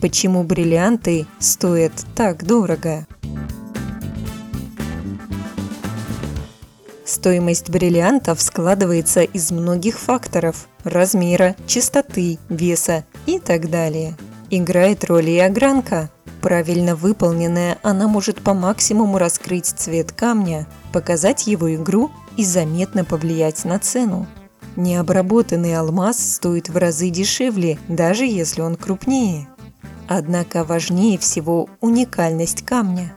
Почему бриллианты стоят так дорого? Стоимость бриллиантов складывается из многих факторов – размера, чистоты, веса и так далее. Играет роль и огранка. Правильно выполненная, она может по максимуму раскрыть цвет камня, показать его игру и заметно повлиять на цену. Необработанный алмаз стоит в разы дешевле, даже если он крупнее. Однако важнее всего уникальность камня.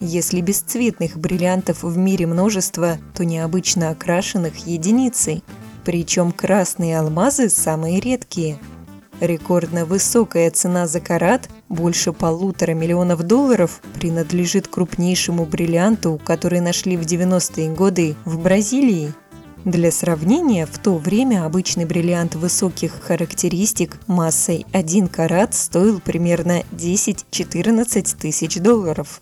Если бесцветных бриллиантов в мире множество, то необычно окрашенных единицы. Причем красные алмазы самые редкие. Рекордно высокая цена за карат, больше полутора миллионов долларов, принадлежит крупнейшему бриллианту, который нашли в 90-е годы в Бразилии – для сравнения, в то время обычный бриллиант высоких характеристик массой 1 карат стоил примерно 10-14 тысяч долларов.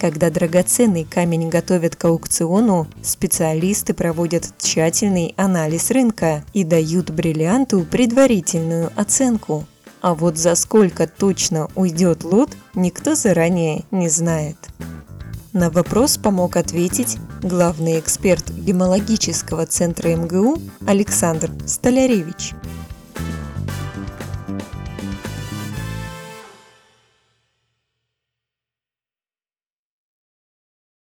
Когда драгоценный камень готовят к аукциону, специалисты проводят тщательный анализ рынка и дают бриллианту предварительную оценку. А вот за сколько точно уйдет лот, никто заранее не знает. На вопрос помог ответить главный эксперт Гемологического центра МГУ Александр Столяревич.